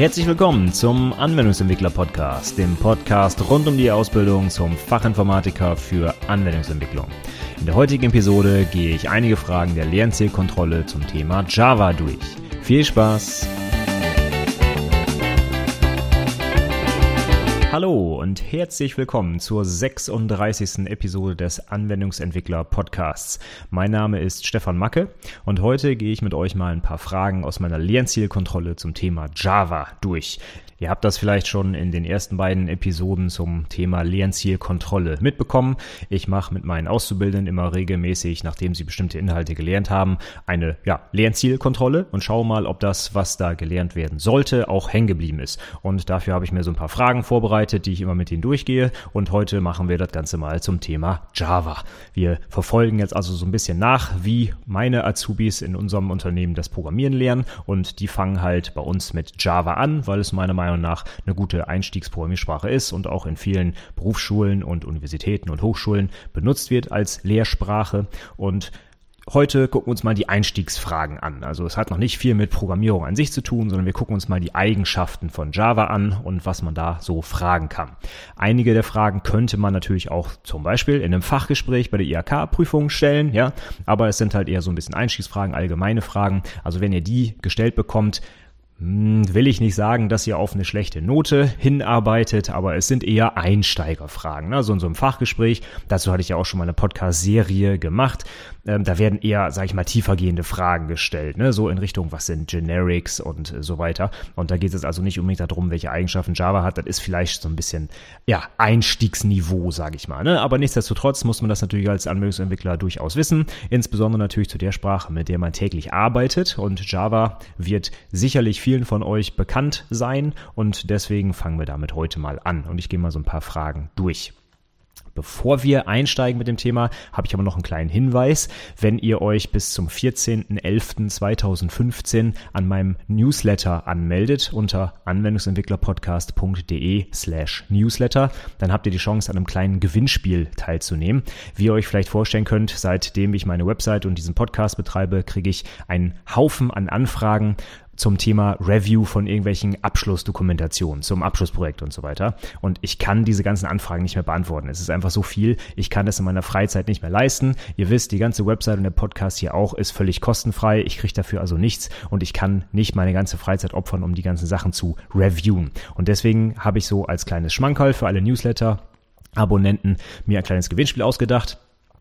Herzlich willkommen zum Anwendungsentwickler Podcast, dem Podcast rund um die Ausbildung zum Fachinformatiker für Anwendungsentwicklung. In der heutigen Episode gehe ich einige Fragen der Lernzielkontrolle zum Thema Java durch. Viel Spaß! Hallo und herzlich willkommen zur 36. Episode des Anwendungsentwickler Podcasts. Mein Name ist Stefan Macke und heute gehe ich mit euch mal ein paar Fragen aus meiner Lernzielkontrolle zum Thema Java durch. Ihr habt das vielleicht schon in den ersten beiden Episoden zum Thema Lernzielkontrolle mitbekommen. Ich mache mit meinen Auszubildenden immer regelmäßig, nachdem sie bestimmte Inhalte gelernt haben, eine ja, Lernzielkontrolle und schaue mal, ob das, was da gelernt werden sollte, auch hängen geblieben ist. Und dafür habe ich mir so ein paar Fragen vorbereitet, die ich immer mit ihnen durchgehe. Und heute machen wir das Ganze mal zum Thema Java. Wir verfolgen jetzt also so ein bisschen nach, wie meine Azubis in unserem Unternehmen das Programmieren lernen. Und die fangen halt bei uns mit Java an, weil es meiner Meinung Meinung nach eine gute Einstiegsprogrammiersprache ist und auch in vielen Berufsschulen und Universitäten und Hochschulen benutzt wird als Lehrsprache und Heute gucken uns mal die Einstiegsfragen an. Also es hat noch nicht viel mit Programmierung an sich zu tun, sondern wir gucken uns mal die Eigenschaften von Java an und was man da so fragen kann. Einige der Fragen könnte man natürlich auch zum Beispiel in einem Fachgespräch bei der IHK-Prüfung stellen, ja, aber es sind halt eher so ein bisschen Einstiegsfragen, allgemeine Fragen. Also wenn ihr die gestellt bekommt, will ich nicht sagen, dass ihr auf eine schlechte Note hinarbeitet, aber es sind eher Einsteigerfragen. Ne? So in so einem Fachgespräch, dazu hatte ich ja auch schon mal eine Podcast-Serie gemacht. Ähm, da werden eher, sage ich mal, tiefergehende Fragen gestellt, ne? so in Richtung, was sind Generics und äh, so weiter. Und da geht es also nicht unbedingt darum, welche Eigenschaften Java hat. Das ist vielleicht so ein bisschen, ja, Einstiegsniveau, sage ich mal. Ne? Aber nichtsdestotrotz muss man das natürlich als Anwendungsentwickler durchaus wissen, insbesondere natürlich zu der Sprache, mit der man täglich arbeitet. Und Java wird sicherlich viel vielen von euch bekannt sein und deswegen fangen wir damit heute mal an und ich gehe mal so ein paar Fragen durch. Bevor wir einsteigen mit dem Thema, habe ich aber noch einen kleinen Hinweis. Wenn ihr euch bis zum 14.11.2015 an meinem Newsletter anmeldet unter anwendungsentwicklerpodcast.de slash newsletter, dann habt ihr die Chance, an einem kleinen Gewinnspiel teilzunehmen. Wie ihr euch vielleicht vorstellen könnt, seitdem ich meine Website und diesen Podcast betreibe, kriege ich einen Haufen an Anfragen zum Thema Review von irgendwelchen Abschlussdokumentationen, zum Abschlussprojekt und so weiter. Und ich kann diese ganzen Anfragen nicht mehr beantworten. Es ist einfach so viel. Ich kann das in meiner Freizeit nicht mehr leisten. Ihr wisst, die ganze Website und der Podcast hier auch ist völlig kostenfrei. Ich kriege dafür also nichts und ich kann nicht meine ganze Freizeit opfern, um die ganzen Sachen zu reviewen. Und deswegen habe ich so als kleines Schmankerl für alle Newsletter Abonnenten mir ein kleines Gewinnspiel ausgedacht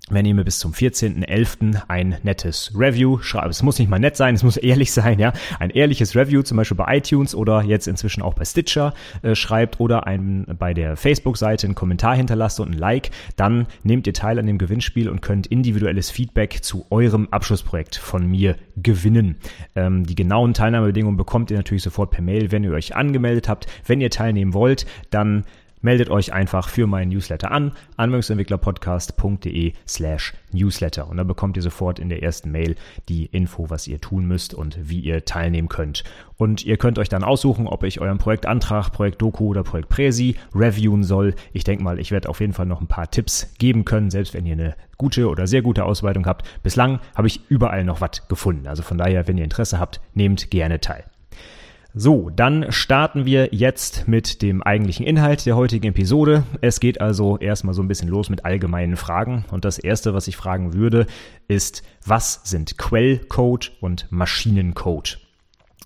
wenn ihr mir bis zum 14.11. ein nettes Review schreibt. Es muss nicht mal nett sein, es muss ehrlich sein, ja. Ein ehrliches Review, zum Beispiel bei iTunes oder jetzt inzwischen auch bei Stitcher äh, schreibt oder ein, bei der Facebook-Seite einen Kommentar hinterlasst und ein Like, dann nehmt ihr teil an dem Gewinnspiel und könnt individuelles Feedback zu eurem Abschlussprojekt von mir gewinnen. Ähm, die genauen Teilnahmebedingungen bekommt ihr natürlich sofort per Mail, wenn ihr euch angemeldet habt. Wenn ihr teilnehmen wollt, dann meldet euch einfach für meinen Newsletter an, anwendungsentwicklerpodcast.de slash newsletter und dann bekommt ihr sofort in der ersten Mail die Info, was ihr tun müsst und wie ihr teilnehmen könnt. Und ihr könnt euch dann aussuchen, ob ich euren Projektantrag, Projekt Doku oder Projekt Präsi reviewen soll. Ich denke mal, ich werde auf jeden Fall noch ein paar Tipps geben können, selbst wenn ihr eine gute oder sehr gute Ausweitung habt. Bislang habe ich überall noch was gefunden. Also von daher, wenn ihr Interesse habt, nehmt gerne teil. So, dann starten wir jetzt mit dem eigentlichen Inhalt der heutigen Episode. Es geht also erstmal so ein bisschen los mit allgemeinen Fragen. Und das erste, was ich fragen würde, ist, was sind Quellcode und Maschinencode?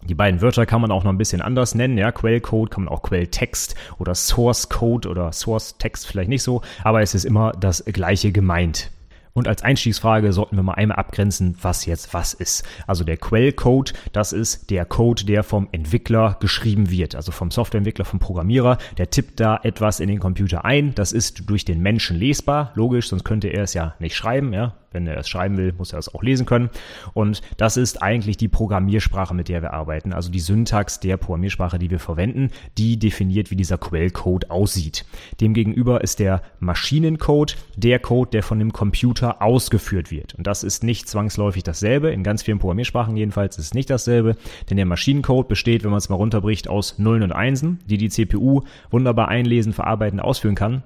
Die beiden Wörter kann man auch noch ein bisschen anders nennen. Ja, Quellcode kann man auch Quelltext oder Source Code oder Source Text vielleicht nicht so, aber es ist immer das gleiche gemeint. Und als Einstiegsfrage sollten wir mal einmal abgrenzen, was jetzt was ist. Also der Quellcode, das ist der Code, der vom Entwickler geschrieben wird, also vom Softwareentwickler, vom Programmierer. Der tippt da etwas in den Computer ein. Das ist durch den Menschen lesbar, logisch, sonst könnte er es ja nicht schreiben. Ja, wenn er es schreiben will, muss er es auch lesen können. Und das ist eigentlich die Programmiersprache, mit der wir arbeiten. Also die Syntax der Programmiersprache, die wir verwenden, die definiert, wie dieser Quellcode aussieht. Demgegenüber ist der Maschinencode der Code, der von dem Computer ausgeführt wird. Und das ist nicht zwangsläufig dasselbe. In ganz vielen Programmiersprachen jedenfalls ist es nicht dasselbe. Denn der Maschinencode besteht, wenn man es mal runterbricht, aus Nullen und Einsen, die die CPU wunderbar einlesen, verarbeiten, ausführen kann.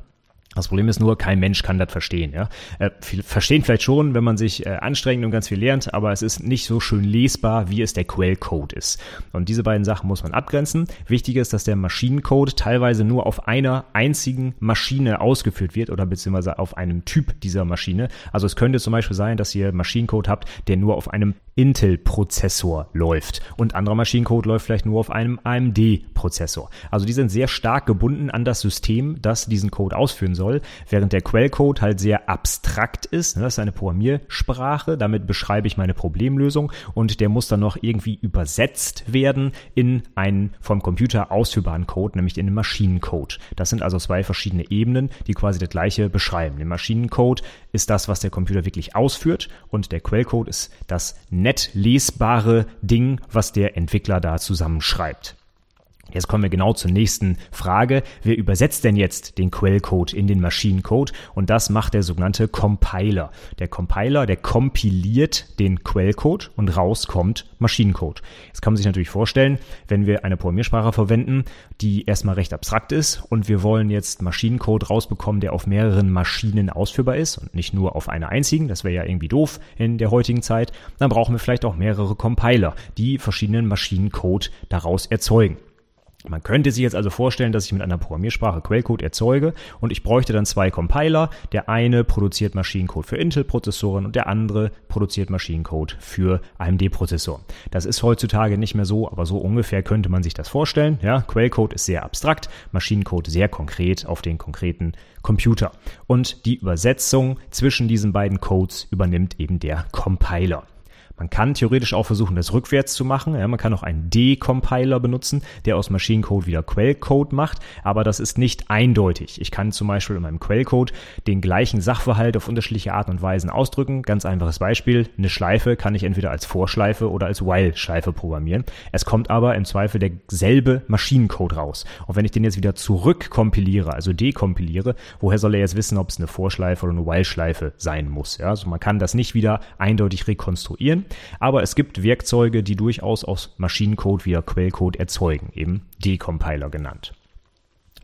Das Problem ist nur, kein Mensch kann das verstehen. Ja? Äh, viel, verstehen vielleicht schon, wenn man sich äh, anstrengt und ganz viel lernt, aber es ist nicht so schön lesbar, wie es der Quellcode ist. Und diese beiden Sachen muss man abgrenzen. Wichtig ist, dass der Maschinencode teilweise nur auf einer einzigen Maschine ausgeführt wird oder beziehungsweise auf einem Typ dieser Maschine. Also es könnte zum Beispiel sein, dass ihr Maschinencode habt, der nur auf einem Intel-Prozessor läuft und anderer Maschinencode läuft vielleicht nur auf einem AMD-Prozessor. Also die sind sehr stark gebunden an das System, das diesen Code ausführen soll, während der Quellcode halt sehr abstrakt ist. Das ist eine Programmiersprache, damit beschreibe ich meine Problemlösung und der muss dann noch irgendwie übersetzt werden in einen vom Computer ausführbaren Code, nämlich in den Maschinencode. Das sind also zwei verschiedene Ebenen, die quasi das gleiche beschreiben. Der Maschinencode ist das, was der Computer wirklich ausführt und der Quellcode ist das nett lesbare Ding, was der Entwickler da zusammenschreibt. Jetzt kommen wir genau zur nächsten Frage. Wer übersetzt denn jetzt den Quellcode in den Maschinencode? Und das macht der sogenannte Compiler. Der Compiler, der kompiliert den Quellcode und rauskommt Maschinencode. Jetzt kann man sich natürlich vorstellen, wenn wir eine Programmiersprache verwenden, die erstmal recht abstrakt ist und wir wollen jetzt Maschinencode rausbekommen, der auf mehreren Maschinen ausführbar ist und nicht nur auf einer einzigen, das wäre ja irgendwie doof in der heutigen Zeit, dann brauchen wir vielleicht auch mehrere Compiler, die verschiedenen Maschinencode daraus erzeugen. Man könnte sich jetzt also vorstellen, dass ich mit einer Programmiersprache Quellcode erzeuge und ich bräuchte dann zwei Compiler. Der eine produziert Maschinencode für Intel-Prozessoren und der andere produziert Maschinencode für AMD-Prozessoren. Das ist heutzutage nicht mehr so, aber so ungefähr könnte man sich das vorstellen. Ja, Quellcode ist sehr abstrakt, Maschinencode sehr konkret auf den konkreten Computer. Und die Übersetzung zwischen diesen beiden Codes übernimmt eben der Compiler. Man kann theoretisch auch versuchen, das rückwärts zu machen. Ja, man kann auch einen D-Compiler benutzen, der aus Maschinencode wieder Quellcode macht, aber das ist nicht eindeutig. Ich kann zum Beispiel in meinem Quellcode den gleichen Sachverhalt auf unterschiedliche Arten und Weisen ausdrücken. Ganz einfaches Beispiel. Eine Schleife kann ich entweder als Vorschleife oder als While-Schleife programmieren. Es kommt aber im Zweifel derselbe Maschinencode raus. Und wenn ich den jetzt wieder zurückkompiliere, also dekompiliere, woher soll er jetzt wissen, ob es eine Vorschleife oder eine While-Schleife sein muss? Ja, also man kann das nicht wieder eindeutig rekonstruieren. Aber es gibt Werkzeuge, die durchaus aus Maschinencode wieder Quellcode erzeugen, eben Decompiler genannt.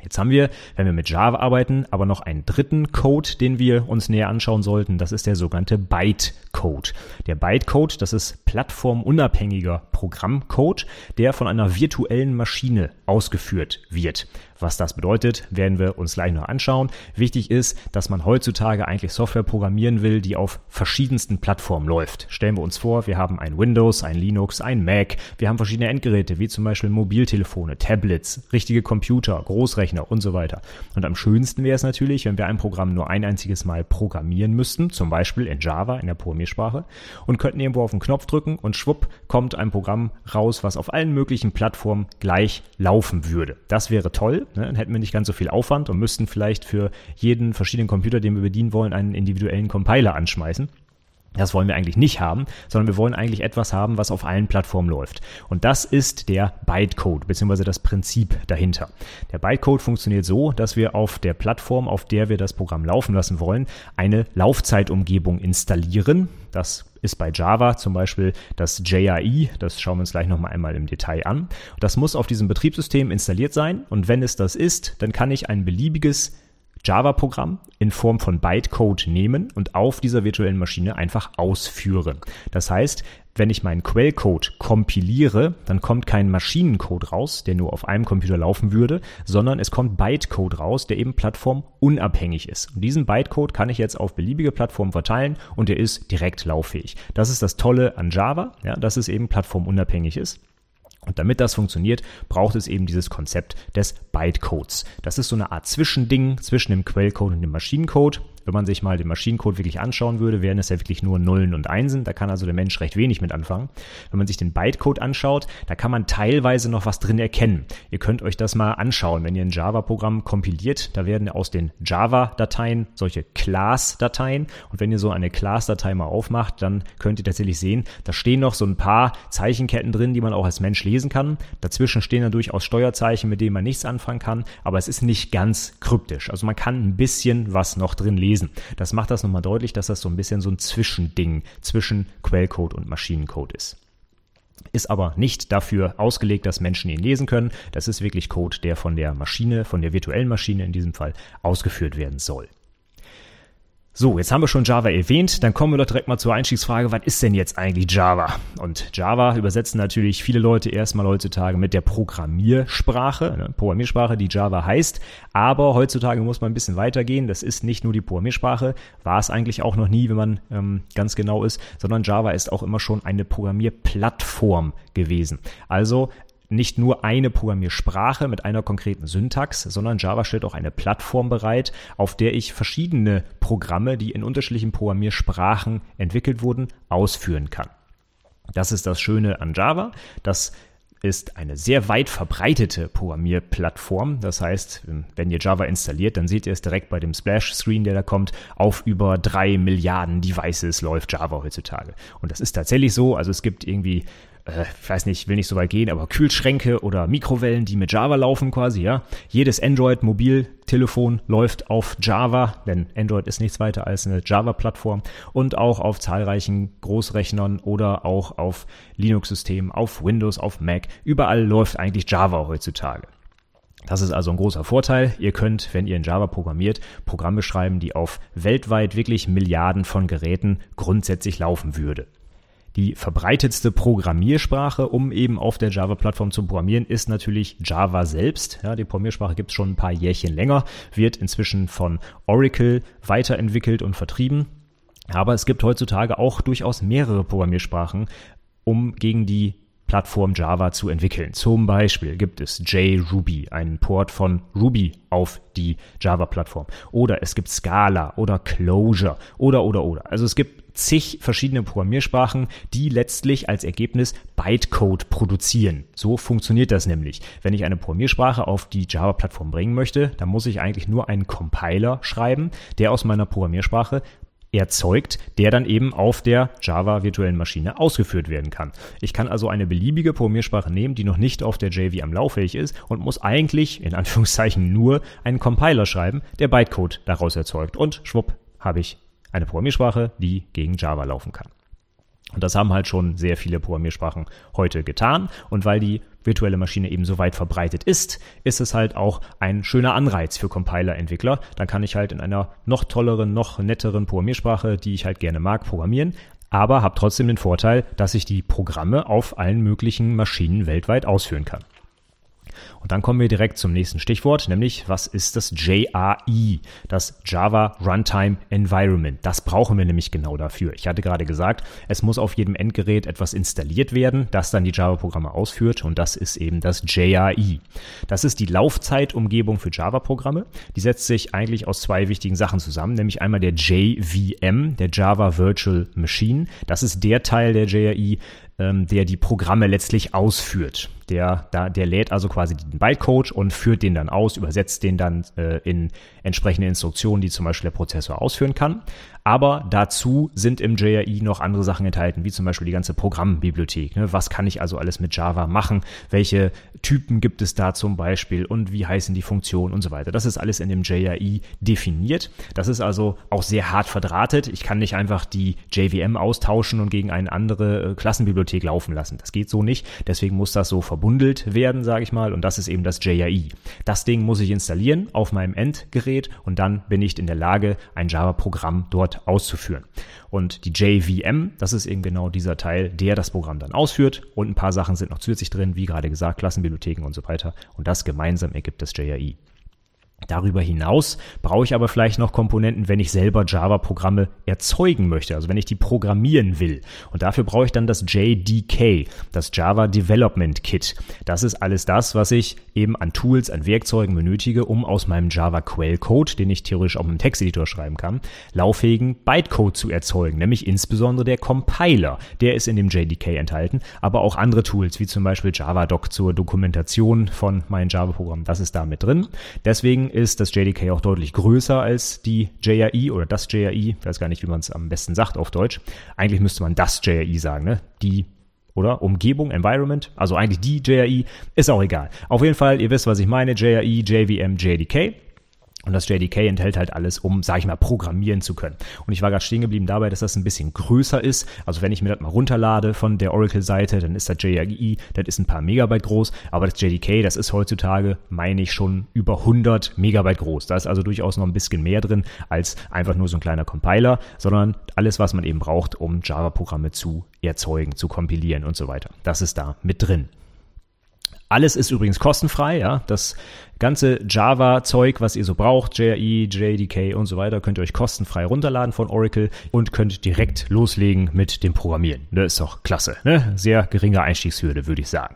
Jetzt haben wir, wenn wir mit Java arbeiten, aber noch einen dritten Code, den wir uns näher anschauen sollten. Das ist der sogenannte Bytecode. Der Bytecode, das ist plattformunabhängiger Programmcode, der von einer virtuellen Maschine ausgeführt wird. Was das bedeutet, werden wir uns gleich noch anschauen. Wichtig ist, dass man heutzutage eigentlich Software programmieren will, die auf verschiedensten Plattformen läuft. Stellen wir uns vor, wir haben ein Windows, ein Linux, ein Mac, wir haben verschiedene Endgeräte, wie zum Beispiel Mobiltelefone, Tablets, richtige Computer, Großrechner und so weiter. Und am schönsten wäre es natürlich, wenn wir ein Programm nur ein einziges Mal programmieren müssten, zum Beispiel in Java, in der Programmiersprache, und könnten irgendwo auf den Knopf drücken und schwupp kommt ein Programm raus, was auf allen möglichen Plattformen gleich laufen würde. Das wäre toll, Ne? Dann hätten wir nicht ganz so viel Aufwand und müssten vielleicht für jeden verschiedenen Computer, den wir bedienen wollen, einen individuellen Compiler anschmeißen. Das wollen wir eigentlich nicht haben, sondern wir wollen eigentlich etwas haben, was auf allen Plattformen läuft. Und das ist der Bytecode, beziehungsweise das Prinzip dahinter. Der Bytecode funktioniert so, dass wir auf der Plattform, auf der wir das Programm laufen lassen wollen, eine Laufzeitumgebung installieren. Das ist bei Java zum Beispiel das JAI, das schauen wir uns gleich nochmal einmal im Detail an. Das muss auf diesem Betriebssystem installiert sein und wenn es das ist, dann kann ich ein beliebiges Java-Programm in Form von Bytecode nehmen und auf dieser virtuellen Maschine einfach ausführen. Das heißt, wenn ich meinen Quellcode kompiliere, dann kommt kein Maschinencode raus, der nur auf einem Computer laufen würde, sondern es kommt Bytecode raus, der eben plattformunabhängig ist. Und diesen Bytecode kann ich jetzt auf beliebige Plattformen verteilen und der ist direkt lauffähig. Das ist das Tolle an Java, ja, dass es eben plattformunabhängig ist. Und damit das funktioniert, braucht es eben dieses Konzept des Bytecodes. Das ist so eine Art Zwischending zwischen dem Quellcode und dem Maschinencode. Wenn man sich mal den Maschinencode wirklich anschauen würde, wären es ja wirklich nur Nullen und Einsen. Da kann also der Mensch recht wenig mit anfangen. Wenn man sich den Bytecode anschaut, da kann man teilweise noch was drin erkennen. Ihr könnt euch das mal anschauen, wenn ihr ein Java-Programm kompiliert. Da werden aus den Java-Dateien solche Class-Dateien. Und wenn ihr so eine Class-Datei mal aufmacht, dann könnt ihr tatsächlich sehen, da stehen noch so ein paar Zeichenketten drin, die man auch als Mensch lesen kann. Dazwischen stehen dann durchaus Steuerzeichen, mit denen man nichts anfangen kann. Aber es ist nicht ganz kryptisch. Also man kann ein bisschen was noch drin lesen lesen. Das macht das nochmal deutlich, dass das so ein bisschen so ein Zwischending zwischen Quellcode und Maschinencode ist. ist aber nicht dafür ausgelegt, dass Menschen ihn lesen können. Das ist wirklich Code, der von der Maschine, von der virtuellen Maschine in diesem Fall ausgeführt werden soll. So, jetzt haben wir schon Java erwähnt, dann kommen wir doch direkt mal zur Einstiegsfrage, was ist denn jetzt eigentlich Java? Und Java übersetzen natürlich viele Leute erstmal heutzutage mit der Programmiersprache, ne, Programmiersprache, die Java heißt, aber heutzutage muss man ein bisschen weitergehen, das ist nicht nur die Programmiersprache, war es eigentlich auch noch nie, wenn man ähm, ganz genau ist, sondern Java ist auch immer schon eine Programmierplattform gewesen. Also nicht nur eine Programmiersprache mit einer konkreten Syntax, sondern Java stellt auch eine Plattform bereit, auf der ich verschiedene Programme, die in unterschiedlichen Programmiersprachen entwickelt wurden, ausführen kann. Das ist das Schöne an Java. Das ist eine sehr weit verbreitete Programmierplattform. Das heißt, wenn ihr Java installiert, dann seht ihr es direkt bei dem Splash-Screen, der da kommt. Auf über drei Milliarden Devices läuft Java heutzutage. Und das ist tatsächlich so. Also es gibt irgendwie äh, ich weiß nicht, will nicht so weit gehen, aber Kühlschränke oder Mikrowellen, die mit Java laufen quasi, ja. Jedes Android-Mobiltelefon läuft auf Java, denn Android ist nichts weiter als eine Java-Plattform und auch auf zahlreichen Großrechnern oder auch auf Linux-Systemen, auf Windows, auf Mac. Überall läuft eigentlich Java heutzutage. Das ist also ein großer Vorteil. Ihr könnt, wenn ihr in Java programmiert, Programme schreiben, die auf weltweit wirklich Milliarden von Geräten grundsätzlich laufen würde. Die verbreitetste Programmiersprache, um eben auf der Java-Plattform zu programmieren, ist natürlich Java selbst. Ja, die Programmiersprache gibt es schon ein paar Jährchen länger, wird inzwischen von Oracle weiterentwickelt und vertrieben. Aber es gibt heutzutage auch durchaus mehrere Programmiersprachen, um gegen die Plattform Java zu entwickeln. Zum Beispiel gibt es JRuby, einen Port von Ruby auf die Java-Plattform. Oder es gibt Scala oder Clojure oder oder oder. Also es gibt zig verschiedene Programmiersprachen, die letztlich als Ergebnis Bytecode produzieren. So funktioniert das nämlich. Wenn ich eine Programmiersprache auf die Java-Plattform bringen möchte, dann muss ich eigentlich nur einen Compiler schreiben, der aus meiner Programmiersprache erzeugt, der dann eben auf der Java virtuellen Maschine ausgeführt werden kann. Ich kann also eine beliebige Programmiersprache nehmen, die noch nicht auf der JVM lauffähig ist und muss eigentlich in Anführungszeichen nur einen Compiler schreiben, der Bytecode daraus erzeugt und schwupp habe ich eine Programmiersprache, die gegen Java laufen kann. Und das haben halt schon sehr viele Programmiersprachen heute getan. Und weil die virtuelle Maschine eben so weit verbreitet ist, ist es halt auch ein schöner Anreiz für Compiler-Entwickler. Dann kann ich halt in einer noch tolleren, noch netteren Programmiersprache, die ich halt gerne mag, programmieren. Aber habe trotzdem den Vorteil, dass ich die Programme auf allen möglichen Maschinen weltweit ausführen kann. Und dann kommen wir direkt zum nächsten Stichwort, nämlich was ist das JRE, das Java Runtime Environment. Das brauchen wir nämlich genau dafür. Ich hatte gerade gesagt, es muss auf jedem Endgerät etwas installiert werden, das dann die Java-Programme ausführt und das ist eben das JRE. Das ist die Laufzeitumgebung für Java-Programme. Die setzt sich eigentlich aus zwei wichtigen Sachen zusammen, nämlich einmal der JVM, der Java Virtual Machine. Das ist der Teil der JRE, ähm, der die Programme letztlich ausführt. Der, da, der lädt also quasi den Bytecode und führt den dann aus, übersetzt den dann äh, in entsprechende Instruktionen, die zum Beispiel der Prozessor ausführen kann. Aber dazu sind im JRE noch andere Sachen enthalten, wie zum Beispiel die ganze Programmbibliothek. Ne? Was kann ich also alles mit Java machen? Welche Typen gibt es da zum Beispiel und wie heißen die Funktionen und so weiter? Das ist alles in dem JRE definiert. Das ist also auch sehr hart verdrahtet. Ich kann nicht einfach die JVM austauschen und gegen eine andere äh, Klassenbibliothek laufen lassen. Das geht so nicht. Deswegen muss das so verbundelt werden, sage ich mal. Und das ist eben das JRE. Das Ding muss ich installieren auf meinem Endgerät und dann bin ich in der Lage, ein Java-Programm dort auszuführen. Und die JVM, das ist eben genau dieser Teil, der das Programm dann ausführt. Und ein paar Sachen sind noch zusätzlich drin, wie gerade gesagt, Klassenbibliotheken und so weiter. Und das gemeinsam ergibt das JRE. Darüber hinaus brauche ich aber vielleicht noch Komponenten, wenn ich selber Java-Programme erzeugen möchte, also wenn ich die programmieren will. Und dafür brauche ich dann das JDK, das Java Development Kit. Das ist alles das, was ich eben an Tools, an Werkzeugen benötige, um aus meinem Java Quellcode, den ich theoretisch auch im Texteditor schreiben kann, lauffähigen Bytecode zu erzeugen, nämlich insbesondere der Compiler. Der ist in dem JDK enthalten, aber auch andere Tools, wie zum Beispiel JavaDoc zur Dokumentation von meinen Java-Programmen. Das ist da mit drin. Deswegen ist das JDK auch deutlich größer als die JRE oder das JRE. Ich weiß gar nicht, wie man es am besten sagt auf Deutsch. Eigentlich müsste man das JRE sagen, ne? Die oder? Umgebung, Environment, also eigentlich die JRE, ist auch egal. Auf jeden Fall, ihr wisst, was ich meine, JRE, JVM, JDK. Und das JDK enthält halt alles, um, sag ich mal, programmieren zu können. Und ich war gerade stehen geblieben dabei, dass das ein bisschen größer ist. Also wenn ich mir das mal runterlade von der Oracle-Seite, dann ist das JRI, das ist ein paar Megabyte groß. Aber das JDK, das ist heutzutage, meine ich, schon über 100 Megabyte groß. Da ist also durchaus noch ein bisschen mehr drin als einfach nur so ein kleiner Compiler, sondern alles, was man eben braucht, um Java-Programme zu erzeugen, zu kompilieren und so weiter. Das ist da mit drin. Alles ist übrigens kostenfrei, ja. Das ganze Java-Zeug, was ihr so braucht, JRE, JDK und so weiter, könnt ihr euch kostenfrei runterladen von Oracle und könnt direkt loslegen mit dem Programmieren. Das ist doch klasse, ne? Sehr geringe Einstiegshürde, würde ich sagen.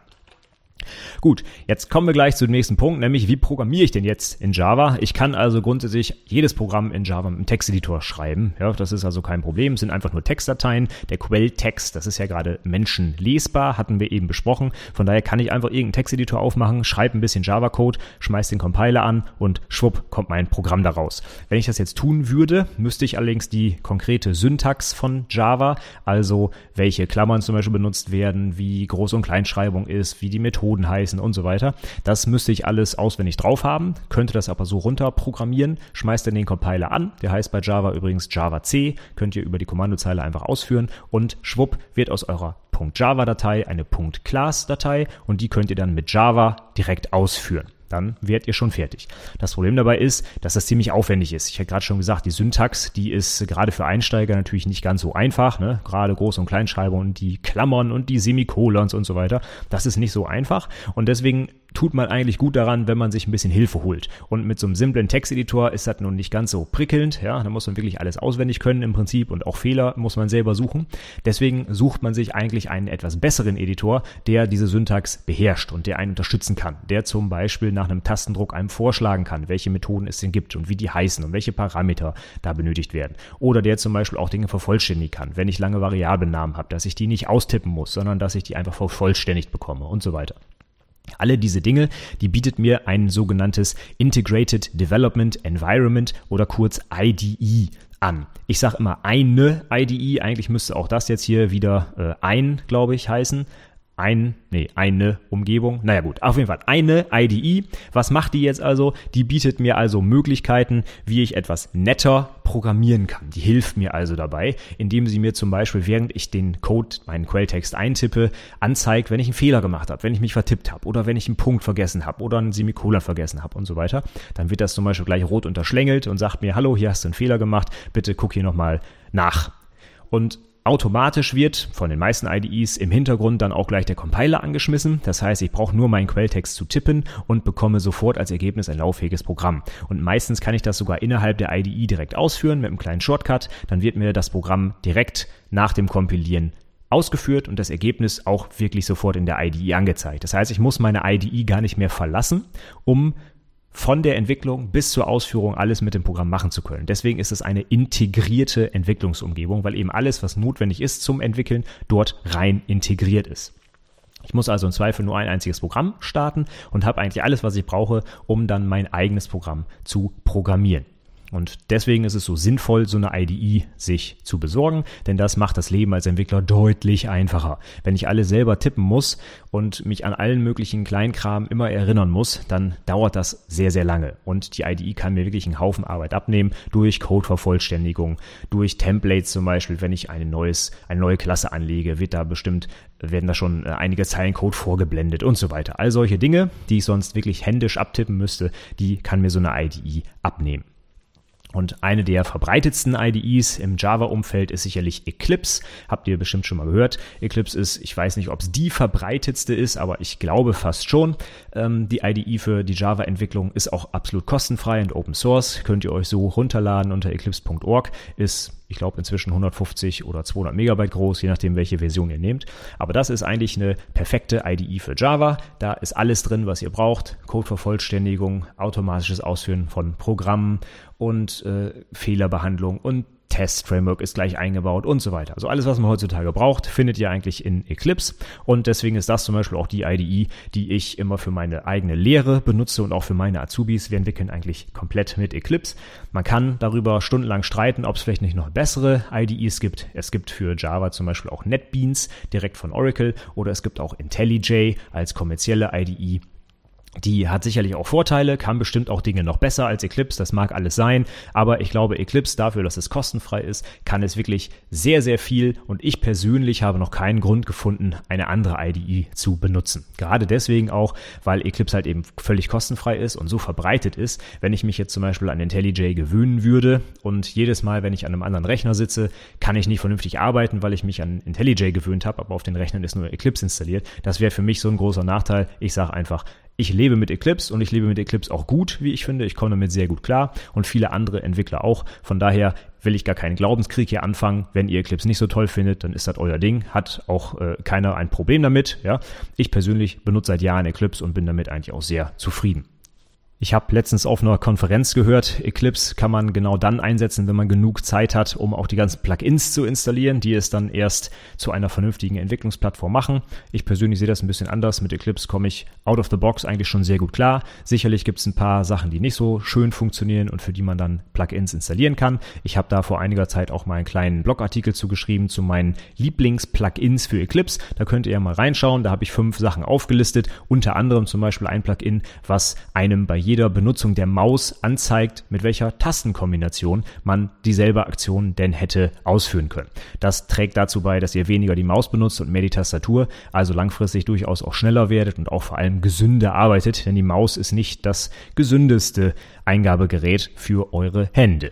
Gut, jetzt kommen wir gleich zu dem nächsten Punkt, nämlich wie programmiere ich denn jetzt in Java? Ich kann also grundsätzlich jedes Programm in Java mit einem Texteditor schreiben. Ja, das ist also kein Problem. Es sind einfach nur Textdateien. Der Quelltext, das ist ja gerade menschenlesbar, hatten wir eben besprochen. Von daher kann ich einfach irgendeinen Texteditor aufmachen, schreibe ein bisschen Java-Code, schmeiß den Compiler an und schwupp kommt mein Programm daraus. Wenn ich das jetzt tun würde, müsste ich allerdings die konkrete Syntax von Java, also welche Klammern zum Beispiel benutzt werden, wie Groß- und Kleinschreibung ist, wie die Methoden Methoden heißen und so weiter. Das müsste ich alles auswendig drauf haben, könnte das aber so runter programmieren, schmeißt dann den Compiler an, der heißt bei Java übrigens Java C, könnt ihr über die Kommandozeile einfach ausführen und schwupp wird aus eurer .java-Datei eine .class-Datei und die könnt ihr dann mit Java direkt ausführen dann werdet ihr schon fertig. Das Problem dabei ist, dass das ziemlich aufwendig ist. Ich habe gerade schon gesagt, die Syntax, die ist gerade für Einsteiger natürlich nicht ganz so einfach. Ne? Gerade Groß- und Kleinschreibung und die Klammern und die Semikolons und so weiter. Das ist nicht so einfach. Und deswegen tut man eigentlich gut daran, wenn man sich ein bisschen Hilfe holt. Und mit so einem simplen Texteditor ist das nun nicht ganz so prickelnd. Ja, da muss man wirklich alles auswendig können im Prinzip und auch Fehler muss man selber suchen. Deswegen sucht man sich eigentlich einen etwas besseren Editor, der diese Syntax beherrscht und der einen unterstützen kann. Der zum Beispiel nach einem Tastendruck einem vorschlagen kann, welche Methoden es denn gibt und wie die heißen und welche Parameter da benötigt werden. Oder der zum Beispiel auch Dinge vervollständigen kann, wenn ich lange Variablennamen habe, dass ich die nicht austippen muss, sondern dass ich die einfach vervollständigt bekomme und so weiter. Alle diese Dinge, die bietet mir ein sogenanntes Integrated Development Environment oder kurz IDE an. Ich sage immer eine IDE, eigentlich müsste auch das jetzt hier wieder äh, ein, glaube ich, heißen ein, nee, eine Umgebung. Naja gut, auf jeden Fall eine IDE. Was macht die jetzt also? Die bietet mir also Möglichkeiten, wie ich etwas netter programmieren kann. Die hilft mir also dabei, indem sie mir zum Beispiel, während ich den Code, meinen Quelltext eintippe, anzeigt, wenn ich einen Fehler gemacht habe, wenn ich mich vertippt habe oder wenn ich einen Punkt vergessen habe oder einen Semikolon vergessen habe und so weiter. Dann wird das zum Beispiel gleich rot unterschlängelt und sagt mir, hallo, hier hast du einen Fehler gemacht, bitte guck hier nochmal nach. Und Automatisch wird von den meisten IDEs im Hintergrund dann auch gleich der Compiler angeschmissen. Das heißt, ich brauche nur meinen Quelltext zu tippen und bekomme sofort als Ergebnis ein lauffähiges Programm. Und meistens kann ich das sogar innerhalb der IDE direkt ausführen mit einem kleinen Shortcut. Dann wird mir das Programm direkt nach dem Kompilieren ausgeführt und das Ergebnis auch wirklich sofort in der IDE angezeigt. Das heißt, ich muss meine IDE gar nicht mehr verlassen, um von der Entwicklung bis zur Ausführung alles mit dem Programm machen zu können. Deswegen ist es eine integrierte Entwicklungsumgebung, weil eben alles, was notwendig ist zum Entwickeln, dort rein integriert ist. Ich muss also im Zweifel nur ein einziges Programm starten und habe eigentlich alles, was ich brauche, um dann mein eigenes Programm zu programmieren. Und deswegen ist es so sinnvoll, so eine IDE sich zu besorgen, denn das macht das Leben als Entwickler deutlich einfacher. Wenn ich alle selber tippen muss und mich an allen möglichen Kleinkram immer erinnern muss, dann dauert das sehr, sehr lange. Und die IDE kann mir wirklich einen Haufen Arbeit abnehmen durch Codevervollständigung, durch Templates zum Beispiel, wenn ich eine, neues, eine neue Klasse anlege, wird da bestimmt, werden da schon äh, einige Zeilen Code vorgeblendet und so weiter. All solche Dinge, die ich sonst wirklich händisch abtippen müsste, die kann mir so eine IDE abnehmen. Und eine der verbreitetsten IDEs im Java-Umfeld ist sicherlich Eclipse. Habt ihr bestimmt schon mal gehört. Eclipse ist, ich weiß nicht, ob es die verbreitetste ist, aber ich glaube fast schon. Ähm, die IDE für die Java-Entwicklung ist auch absolut kostenfrei und Open Source. Könnt ihr euch so runterladen unter eclipse.org. Ist ich glaube inzwischen 150 oder 200 Megabyte groß, je nachdem, welche Version ihr nehmt. Aber das ist eigentlich eine perfekte IDE für Java. Da ist alles drin, was ihr braucht. Codevervollständigung, automatisches Ausführen von Programmen und äh, Fehlerbehandlung und Test-Framework ist gleich eingebaut und so weiter. Also alles, was man heutzutage braucht, findet ihr eigentlich in Eclipse. Und deswegen ist das zum Beispiel auch die IDE, die ich immer für meine eigene Lehre benutze und auch für meine Azubis. Wir entwickeln eigentlich komplett mit Eclipse. Man kann darüber stundenlang streiten, ob es vielleicht nicht noch bessere IDEs gibt. Es gibt für Java zum Beispiel auch NetBeans direkt von Oracle oder es gibt auch IntelliJ als kommerzielle IDE. Die hat sicherlich auch Vorteile, kann bestimmt auch Dinge noch besser als Eclipse, das mag alles sein, aber ich glaube, Eclipse dafür, dass es kostenfrei ist, kann es wirklich sehr, sehr viel und ich persönlich habe noch keinen Grund gefunden, eine andere IDE zu benutzen. Gerade deswegen auch, weil Eclipse halt eben völlig kostenfrei ist und so verbreitet ist, wenn ich mich jetzt zum Beispiel an IntelliJ gewöhnen würde und jedes Mal, wenn ich an einem anderen Rechner sitze, kann ich nicht vernünftig arbeiten, weil ich mich an IntelliJ gewöhnt habe, aber auf den Rechnern ist nur Eclipse installiert. Das wäre für mich so ein großer Nachteil. Ich sage einfach, ich lebe mit Eclipse und ich lebe mit Eclipse auch gut, wie ich finde. Ich komme damit sehr gut klar und viele andere Entwickler auch. Von daher will ich gar keinen Glaubenskrieg hier anfangen. Wenn ihr Eclipse nicht so toll findet, dann ist das euer Ding. Hat auch äh, keiner ein Problem damit. Ja, ich persönlich benutze seit Jahren Eclipse und bin damit eigentlich auch sehr zufrieden. Ich habe letztens auf einer Konferenz gehört, Eclipse kann man genau dann einsetzen, wenn man genug Zeit hat, um auch die ganzen Plugins zu installieren, die es dann erst zu einer vernünftigen Entwicklungsplattform machen. Ich persönlich sehe das ein bisschen anders. Mit Eclipse komme ich out of the box eigentlich schon sehr gut klar. Sicherlich gibt es ein paar Sachen, die nicht so schön funktionieren und für die man dann Plugins installieren kann. Ich habe da vor einiger Zeit auch mal einen kleinen Blogartikel zugeschrieben zu meinen Lieblings-Plugins für Eclipse. Da könnt ihr ja mal reinschauen. Da habe ich fünf Sachen aufgelistet, unter anderem zum Beispiel ein Plugin, was einem bei jeder Benutzung der Maus anzeigt, mit welcher Tastenkombination man dieselbe Aktion denn hätte ausführen können. Das trägt dazu bei, dass ihr weniger die Maus benutzt und mehr die Tastatur, also langfristig durchaus auch schneller werdet und auch vor allem gesünder arbeitet, denn die Maus ist nicht das gesündeste Eingabegerät für eure Hände.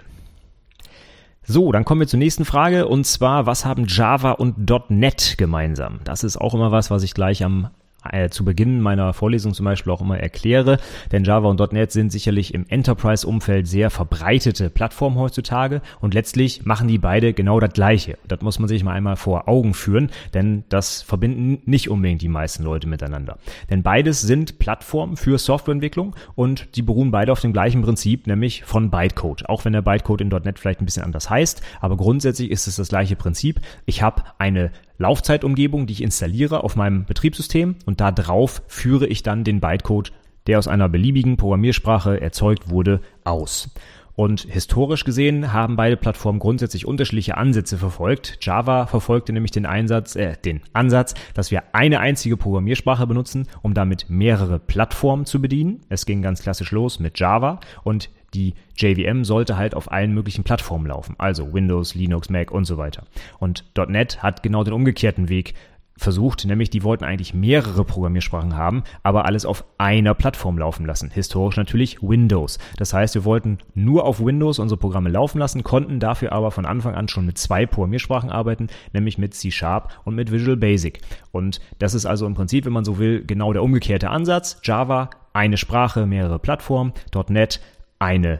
So, dann kommen wir zur nächsten Frage und zwar, was haben Java und .NET gemeinsam? Das ist auch immer was, was ich gleich am äh, zu Beginn meiner Vorlesung zum Beispiel auch immer erkläre. Denn Java und .NET sind sicherlich im Enterprise-Umfeld sehr verbreitete Plattformen heutzutage und letztlich machen die beide genau das Gleiche. Das muss man sich mal einmal vor Augen führen, denn das verbinden nicht unbedingt die meisten Leute miteinander. Denn beides sind Plattformen für Softwareentwicklung und die beruhen beide auf dem gleichen Prinzip, nämlich von Bytecode. Auch wenn der Bytecode in .NET vielleicht ein bisschen anders heißt, aber grundsätzlich ist es das gleiche Prinzip. Ich habe eine Laufzeitumgebung, die ich installiere auf meinem Betriebssystem und da drauf führe ich dann den Bytecode, der aus einer beliebigen Programmiersprache erzeugt wurde, aus. Und historisch gesehen haben beide Plattformen grundsätzlich unterschiedliche Ansätze verfolgt. Java verfolgte nämlich den Einsatz, äh, den Ansatz, dass wir eine einzige Programmiersprache benutzen, um damit mehrere Plattformen zu bedienen. Es ging ganz klassisch los mit Java und die JVM sollte halt auf allen möglichen Plattformen laufen, also Windows, Linux, Mac und so weiter. Und .NET hat genau den umgekehrten Weg versucht, nämlich die wollten eigentlich mehrere Programmiersprachen haben, aber alles auf einer Plattform laufen lassen. Historisch natürlich Windows. Das heißt, wir wollten nur auf Windows unsere Programme laufen lassen, konnten dafür aber von Anfang an schon mit zwei Programmiersprachen arbeiten, nämlich mit C Sharp und mit Visual Basic. Und das ist also im Prinzip, wenn man so will, genau der umgekehrte Ansatz. Java, eine Sprache, mehrere Plattformen, .NET, eine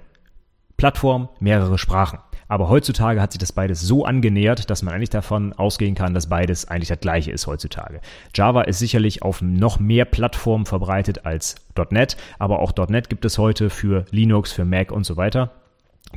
Plattform, mehrere Sprachen. Aber heutzutage hat sich das beides so angenähert, dass man eigentlich davon ausgehen kann, dass beides eigentlich das gleiche ist heutzutage. Java ist sicherlich auf noch mehr Plattformen verbreitet als .NET, aber auch .NET gibt es heute für Linux, für Mac und so weiter.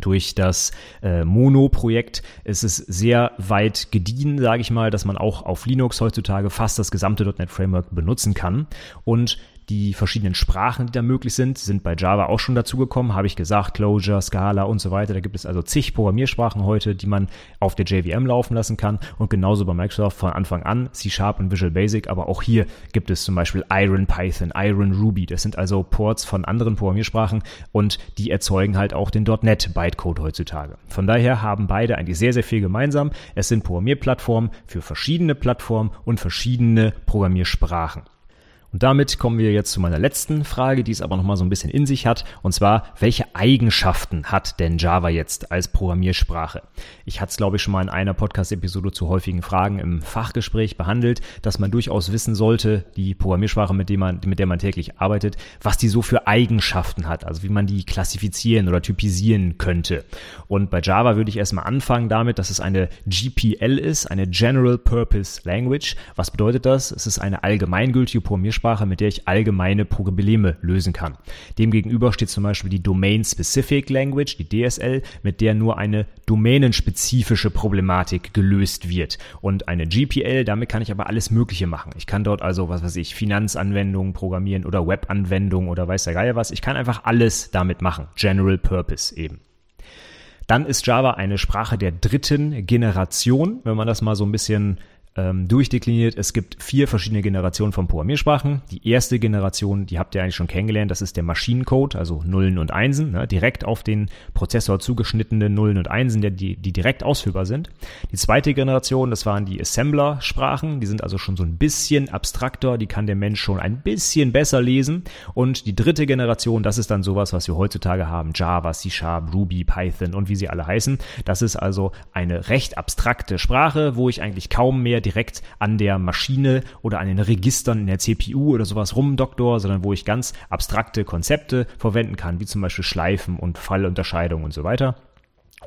Durch das äh, Mono-Projekt ist es sehr weit gediehen, sage ich mal, dass man auch auf Linux heutzutage fast das gesamte .NET Framework benutzen kann. Und die verschiedenen Sprachen, die da möglich sind, sind bei Java auch schon dazugekommen, habe ich gesagt, Clojure, Scala und so weiter. Da gibt es also zig Programmiersprachen heute, die man auf der JVM laufen lassen kann und genauso bei Microsoft von Anfang an C Sharp und Visual Basic, aber auch hier gibt es zum Beispiel Iron Python, Iron Ruby. Das sind also Ports von anderen Programmiersprachen und die erzeugen halt auch den .NET Bytecode heutzutage. Von daher haben beide eigentlich sehr, sehr viel gemeinsam. Es sind Programmierplattformen für verschiedene Plattformen und verschiedene Programmiersprachen. Und damit kommen wir jetzt zu meiner letzten Frage, die es aber nochmal so ein bisschen in sich hat. Und zwar, welche Eigenschaften hat denn Java jetzt als Programmiersprache? Ich hatte es, glaube ich, schon mal in einer Podcast-Episode zu häufigen Fragen im Fachgespräch behandelt, dass man durchaus wissen sollte, die Programmiersprache, mit, dem man, mit der man täglich arbeitet, was die so für Eigenschaften hat, also wie man die klassifizieren oder typisieren könnte. Und bei Java würde ich erstmal anfangen damit, dass es eine GPL ist, eine General Purpose Language. Was bedeutet das? Es ist eine allgemeingültige Programmiersprache Programmiersprache, mit der ich allgemeine Probleme lösen kann. Demgegenüber steht zum Beispiel die Domain Specific Language, die DSL, mit der nur eine domänenspezifische Problematik gelöst wird. Und eine GPL, damit kann ich aber alles Mögliche machen. Ich kann dort also, was weiß ich, Finanzanwendungen programmieren oder Webanwendungen oder weiß der Geier was. Ich kann einfach alles damit machen. General Purpose eben. Dann ist Java eine Sprache der dritten Generation, wenn man das mal so ein bisschen ähm, durchdekliniert. Es gibt vier verschiedene Generationen von Programmiersprachen. Die erste Generation, die habt ihr eigentlich schon kennengelernt, das ist der Maschinencode, also Nullen und Einsen, ne, direkt auf den Prozessor zugeschnittene Nullen und Einsen, die, die direkt ausführbar sind. Die zweite Generation, das waren die Assembler-Sprachen, die sind also schon so ein bisschen abstrakter, die kann der Mensch schon ein bisschen besser lesen. Und die dritte Generation, das ist dann sowas, was wir heutzutage haben, Java, C Sharp, Ruby, Python und wie sie alle heißen. Das ist also eine recht abstrakte Sprache, wo ich eigentlich kaum mehr direkt an der Maschine oder an den Registern in der CPU oder sowas rumdoktor, sondern wo ich ganz abstrakte Konzepte verwenden kann, wie zum Beispiel Schleifen und Fallunterscheidung und so weiter.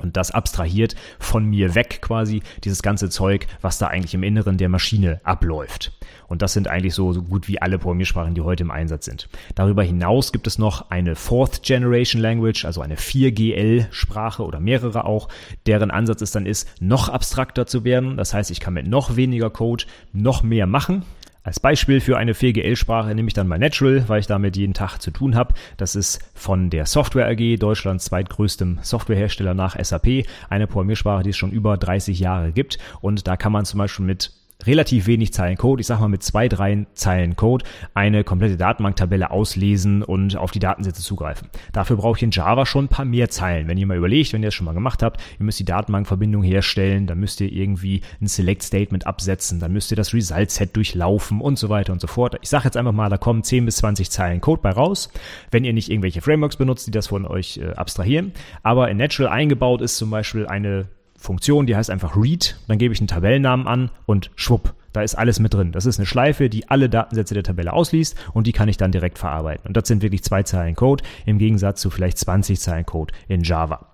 Und das abstrahiert von mir weg quasi dieses ganze Zeug, was da eigentlich im Inneren der Maschine abläuft. Und das sind eigentlich so, so gut wie alle Programmiersprachen, die heute im Einsatz sind. Darüber hinaus gibt es noch eine Fourth Generation Language, also eine 4GL-Sprache oder mehrere auch, deren Ansatz es dann ist, noch abstrakter zu werden. Das heißt, ich kann mit noch weniger Code noch mehr machen. Als Beispiel für eine 4GL-Sprache nehme ich dann mal Natural, weil ich damit jeden Tag zu tun habe. Das ist von der Software AG, Deutschlands zweitgrößtem Softwarehersteller nach SAP, eine Programmiersprache, die es schon über 30 Jahre gibt. Und da kann man zum Beispiel mit relativ wenig Zeilen Code, ich sag mal mit zwei, drei Zeilen Code, eine komplette Datenbanktabelle auslesen und auf die Datensätze zugreifen. Dafür brauche ich in Java schon ein paar mehr Zeilen. Wenn ihr mal überlegt, wenn ihr das schon mal gemacht habt, ihr müsst die Datenbankverbindung herstellen, dann müsst ihr irgendwie ein Select Statement absetzen, dann müsst ihr das Result Set durchlaufen und so weiter und so fort. Ich sage jetzt einfach mal, da kommen 10 bis 20 Zeilen Code bei raus, wenn ihr nicht irgendwelche Frameworks benutzt, die das von euch äh, abstrahieren. Aber in Natural eingebaut ist zum Beispiel eine Funktion, die heißt einfach read, dann gebe ich einen Tabellennamen an und schwupp, da ist alles mit drin. Das ist eine Schleife, die alle Datensätze der Tabelle ausliest und die kann ich dann direkt verarbeiten. Und das sind wirklich zwei Zeilen Code im Gegensatz zu vielleicht 20 Zeilen Code in Java.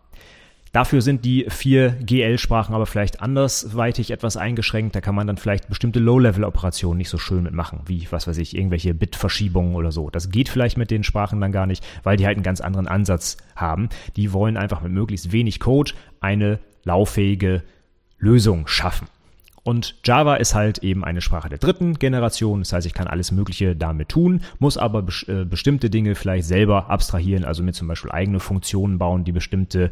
Dafür sind die vier GL-Sprachen aber vielleicht andersweitig etwas eingeschränkt. Da kann man dann vielleicht bestimmte Low-Level-Operationen nicht so schön mitmachen, wie, was weiß ich, irgendwelche Bit-Verschiebungen oder so. Das geht vielleicht mit den Sprachen dann gar nicht, weil die halt einen ganz anderen Ansatz haben. Die wollen einfach mit möglichst wenig Code eine lauffähige Lösung schaffen. Und Java ist halt eben eine Sprache der dritten Generation. Das heißt, ich kann alles Mögliche damit tun, muss aber äh, bestimmte Dinge vielleicht selber abstrahieren, also mir zum Beispiel eigene Funktionen bauen, die bestimmte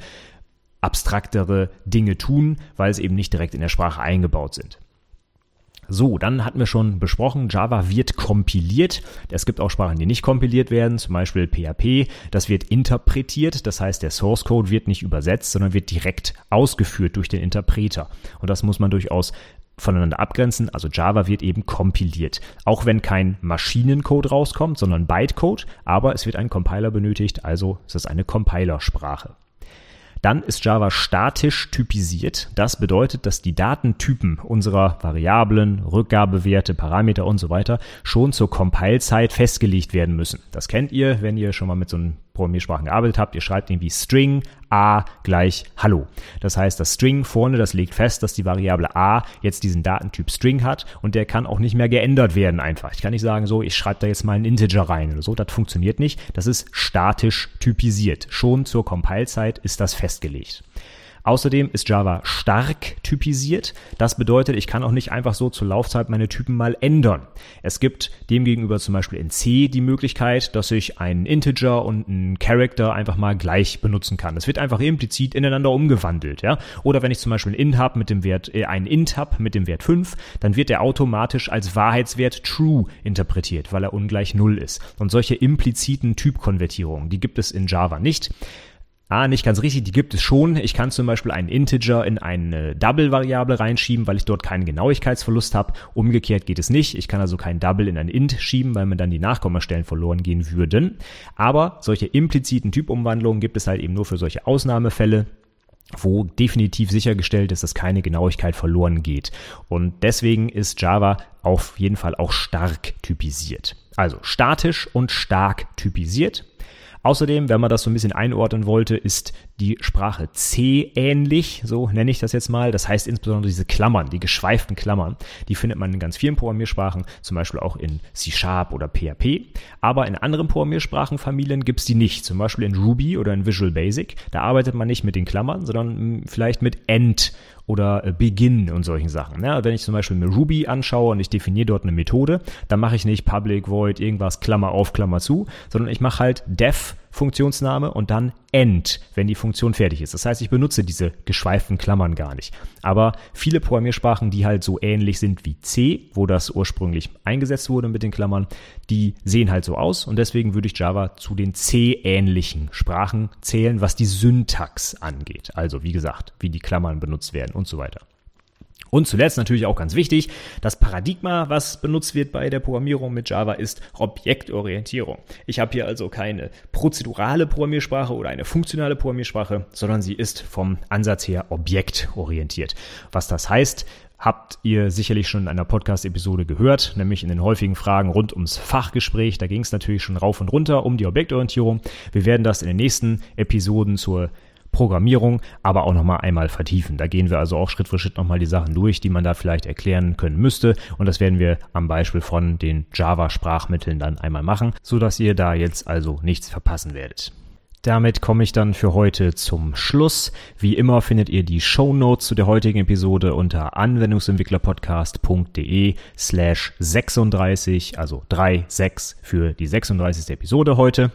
abstraktere Dinge tun, weil es eben nicht direkt in der Sprache eingebaut sind. So, dann hatten wir schon besprochen, Java wird kompiliert. Es gibt auch Sprachen, die nicht kompiliert werden, zum Beispiel PHP. Das wird interpretiert, das heißt, der Source Code wird nicht übersetzt, sondern wird direkt ausgeführt durch den Interpreter. Und das muss man durchaus voneinander abgrenzen. Also Java wird eben kompiliert. Auch wenn kein Maschinencode rauskommt, sondern Bytecode, aber es wird ein Compiler benötigt, also es ist eine Compilersprache. Dann ist Java statisch typisiert. Das bedeutet, dass die Datentypen unserer Variablen, Rückgabewerte, Parameter und so weiter schon zur Compile-Zeit festgelegt werden müssen. Das kennt ihr, wenn ihr schon mal mit so einem Programmiersprachen gearbeitet habt, ihr schreibt irgendwie String a gleich Hallo. Das heißt, das String vorne, das legt fest, dass die Variable a jetzt diesen Datentyp String hat und der kann auch nicht mehr geändert werden einfach. Ich kann nicht sagen, so, ich schreibe da jetzt mal einen Integer rein oder so. Das funktioniert nicht. Das ist statisch typisiert. Schon zur Compile-Zeit ist das festgelegt. Außerdem ist Java stark typisiert. Das bedeutet, ich kann auch nicht einfach so zur Laufzeit meine Typen mal ändern. Es gibt demgegenüber zum Beispiel in C die Möglichkeit, dass ich einen Integer und einen Character einfach mal gleich benutzen kann. Das wird einfach implizit ineinander umgewandelt, ja. Oder wenn ich zum Beispiel einen Int habe mit dem Wert, äh, einen Int habe mit dem Wert 5, dann wird der automatisch als Wahrheitswert true interpretiert, weil er ungleich 0 ist. Und solche impliziten Typkonvertierungen, die gibt es in Java nicht. Ah, nicht ganz richtig, die gibt es schon. Ich kann zum Beispiel einen Integer in eine Double-Variable reinschieben, weil ich dort keinen Genauigkeitsverlust habe. Umgekehrt geht es nicht. Ich kann also kein Double in ein Int schieben, weil mir dann die Nachkommastellen verloren gehen würden. Aber solche impliziten Typumwandlungen gibt es halt eben nur für solche Ausnahmefälle wo definitiv sichergestellt ist, dass keine Genauigkeit verloren geht. Und deswegen ist Java auf jeden Fall auch stark typisiert. Also statisch und stark typisiert. Außerdem, wenn man das so ein bisschen einordnen wollte, ist die Sprache C ähnlich, so nenne ich das jetzt mal. Das heißt insbesondere diese Klammern, die geschweiften Klammern, die findet man in ganz vielen Programmiersprachen, zum Beispiel auch in C Sharp oder PHP. Aber in anderen Programmiersprachenfamilien gibt es die nicht, zum Beispiel in Ruby oder in Visual Basic. Da arbeitet man nicht mit den Klammern, sondern hm, vielleicht mit End oder äh, Begin und solchen Sachen. Ja, wenn ich zum Beispiel mir Ruby anschaue und ich definiere dort eine Methode, dann mache ich nicht Public Void irgendwas Klammer auf Klammer zu, sondern ich mache halt def Funktionsname und dann end, wenn die Funktion fertig ist. Das heißt, ich benutze diese geschweiften Klammern gar nicht. Aber viele Programmiersprachen, die halt so ähnlich sind wie C, wo das ursprünglich eingesetzt wurde mit den Klammern, die sehen halt so aus und deswegen würde ich Java zu den C-ähnlichen Sprachen zählen, was die Syntax angeht. Also wie gesagt, wie die Klammern benutzt werden und so weiter. Und zuletzt natürlich auch ganz wichtig, das Paradigma, was benutzt wird bei der Programmierung mit Java, ist Objektorientierung. Ich habe hier also keine prozedurale Programmiersprache oder eine funktionale Programmiersprache, sondern sie ist vom Ansatz her objektorientiert. Was das heißt, habt ihr sicherlich schon in einer Podcast-Episode gehört, nämlich in den häufigen Fragen rund ums Fachgespräch. Da ging es natürlich schon rauf und runter um die Objektorientierung. Wir werden das in den nächsten Episoden zur Programmierung, aber auch nochmal einmal vertiefen. Da gehen wir also auch Schritt für Schritt nochmal die Sachen durch, die man da vielleicht erklären können müsste. Und das werden wir am Beispiel von den Java-Sprachmitteln dann einmal machen, sodass ihr da jetzt also nichts verpassen werdet. Damit komme ich dann für heute zum Schluss. Wie immer findet ihr die Show Notes zu der heutigen Episode unter anwendungsentwicklerpodcast.de slash 36, also 36 für die 36. Episode heute.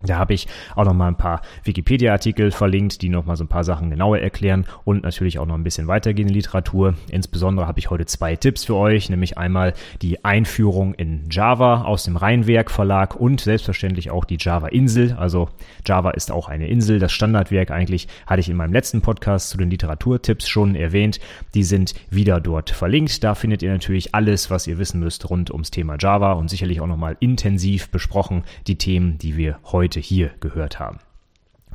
Da habe ich auch noch mal ein paar Wikipedia-Artikel verlinkt, die noch mal so ein paar Sachen genauer erklären und natürlich auch noch ein bisschen weitergehende Literatur. Insbesondere habe ich heute zwei Tipps für euch, nämlich einmal die Einführung in Java aus dem Rheinwerk Verlag und selbstverständlich auch die Java Insel. Also Java ist auch eine Insel. Das Standardwerk eigentlich hatte ich in meinem letzten Podcast zu den Literaturtipps schon erwähnt. Die sind wieder dort verlinkt. Da findet ihr natürlich alles, was ihr wissen müsst rund ums Thema Java und sicherlich auch noch mal intensiv besprochen die Themen, die wir heute heute hier gehört haben.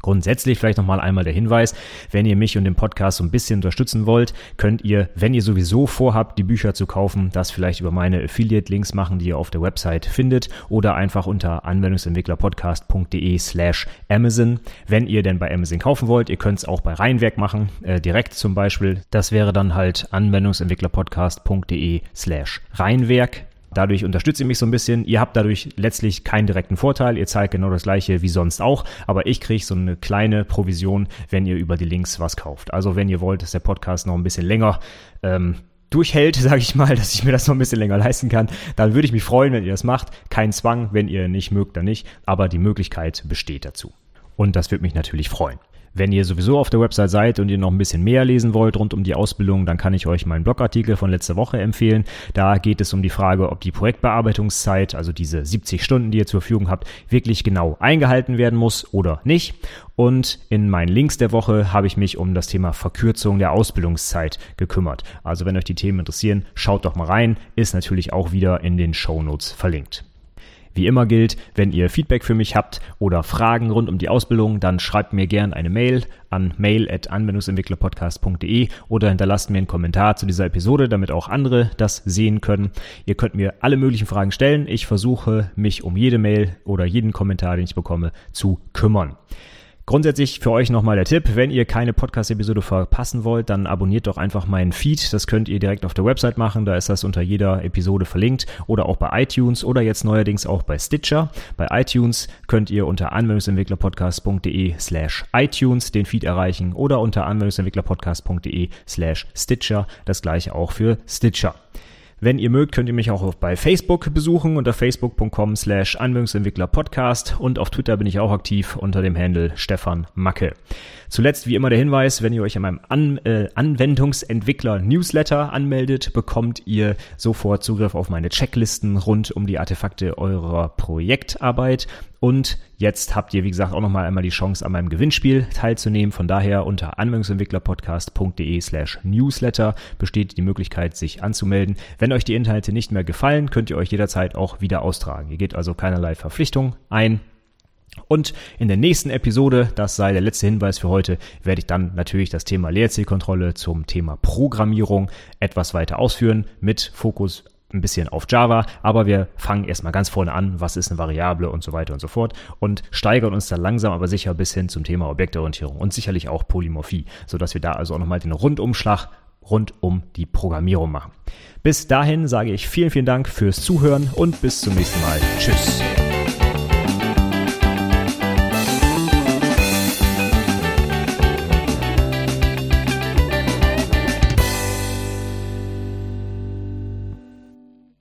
Grundsätzlich vielleicht nochmal einmal der Hinweis, wenn ihr mich und den Podcast so ein bisschen unterstützen wollt, könnt ihr, wenn ihr sowieso vorhabt, die Bücher zu kaufen, das vielleicht über meine Affiliate-Links machen, die ihr auf der Website findet oder einfach unter anwendungsentwicklerpodcast.de slash Amazon. Wenn ihr denn bei Amazon kaufen wollt, ihr könnt es auch bei Rheinwerk machen, äh, direkt zum Beispiel. Das wäre dann halt anwendungsentwicklerpodcast.de slash Rheinwerk. Dadurch unterstützt ihr mich so ein bisschen. Ihr habt dadurch letztlich keinen direkten Vorteil. Ihr zahlt genau das gleiche wie sonst auch. Aber ich kriege so eine kleine Provision, wenn ihr über die Links was kauft. Also wenn ihr wollt, dass der Podcast noch ein bisschen länger ähm, durchhält, sage ich mal, dass ich mir das noch ein bisschen länger leisten kann, dann würde ich mich freuen, wenn ihr das macht. Kein Zwang, wenn ihr nicht mögt, dann nicht. Aber die Möglichkeit besteht dazu. Und das würde mich natürlich freuen. Wenn ihr sowieso auf der Website seid und ihr noch ein bisschen mehr lesen wollt rund um die Ausbildung, dann kann ich euch meinen Blogartikel von letzter Woche empfehlen. Da geht es um die Frage, ob die Projektbearbeitungszeit, also diese 70 Stunden, die ihr zur Verfügung habt, wirklich genau eingehalten werden muss oder nicht. Und in meinen Links der Woche habe ich mich um das Thema Verkürzung der Ausbildungszeit gekümmert. Also wenn euch die Themen interessieren, schaut doch mal rein. Ist natürlich auch wieder in den Show Notes verlinkt. Wie immer gilt, wenn ihr Feedback für mich habt oder Fragen rund um die Ausbildung, dann schreibt mir gerne eine Mail an mail.anwendungsentwicklerpodcast.de oder hinterlasst mir einen Kommentar zu dieser Episode, damit auch andere das sehen können. Ihr könnt mir alle möglichen Fragen stellen. Ich versuche, mich um jede Mail oder jeden Kommentar, den ich bekomme, zu kümmern. Grundsätzlich für euch nochmal der Tipp, wenn ihr keine Podcast-Episode verpassen wollt, dann abonniert doch einfach meinen Feed. Das könnt ihr direkt auf der Website machen, da ist das unter jeder Episode verlinkt oder auch bei iTunes oder jetzt neuerdings auch bei Stitcher. Bei iTunes könnt ihr unter anwendungsentwicklerpodcast.de slash iTunes den Feed erreichen oder unter anwendungsentwicklerpodcast.de slash Stitcher, das gleiche auch für Stitcher. Wenn ihr mögt, könnt ihr mich auch bei Facebook besuchen unter facebook.com slash Anwendungsentwickler Podcast und auf Twitter bin ich auch aktiv unter dem Handle Stefan Macke. Zuletzt wie immer der Hinweis, wenn ihr euch an meinem An äh, Anwendungsentwickler Newsletter anmeldet, bekommt ihr sofort Zugriff auf meine Checklisten rund um die Artefakte eurer Projektarbeit und jetzt habt ihr, wie gesagt, auch nochmal einmal die Chance, an meinem Gewinnspiel teilzunehmen. Von daher unter anwendungsentwicklerpodcast.de slash newsletter besteht die Möglichkeit, sich anzumelden. Wenn euch die Inhalte nicht mehr gefallen, könnt ihr euch jederzeit auch wieder austragen. Ihr geht also keinerlei Verpflichtung ein. Und in der nächsten Episode, das sei der letzte Hinweis für heute, werde ich dann natürlich das Thema Leerzielkontrolle zum Thema Programmierung etwas weiter ausführen mit Fokus ein bisschen auf Java, aber wir fangen erstmal ganz vorne an, was ist eine Variable und so weiter und so fort und steigern uns dann langsam aber sicher bis hin zum Thema Objektorientierung und sicherlich auch Polymorphie, sodass wir da also auch nochmal den Rundumschlag rund um die Programmierung machen. Bis dahin sage ich vielen, vielen Dank fürs Zuhören und bis zum nächsten Mal. Tschüss.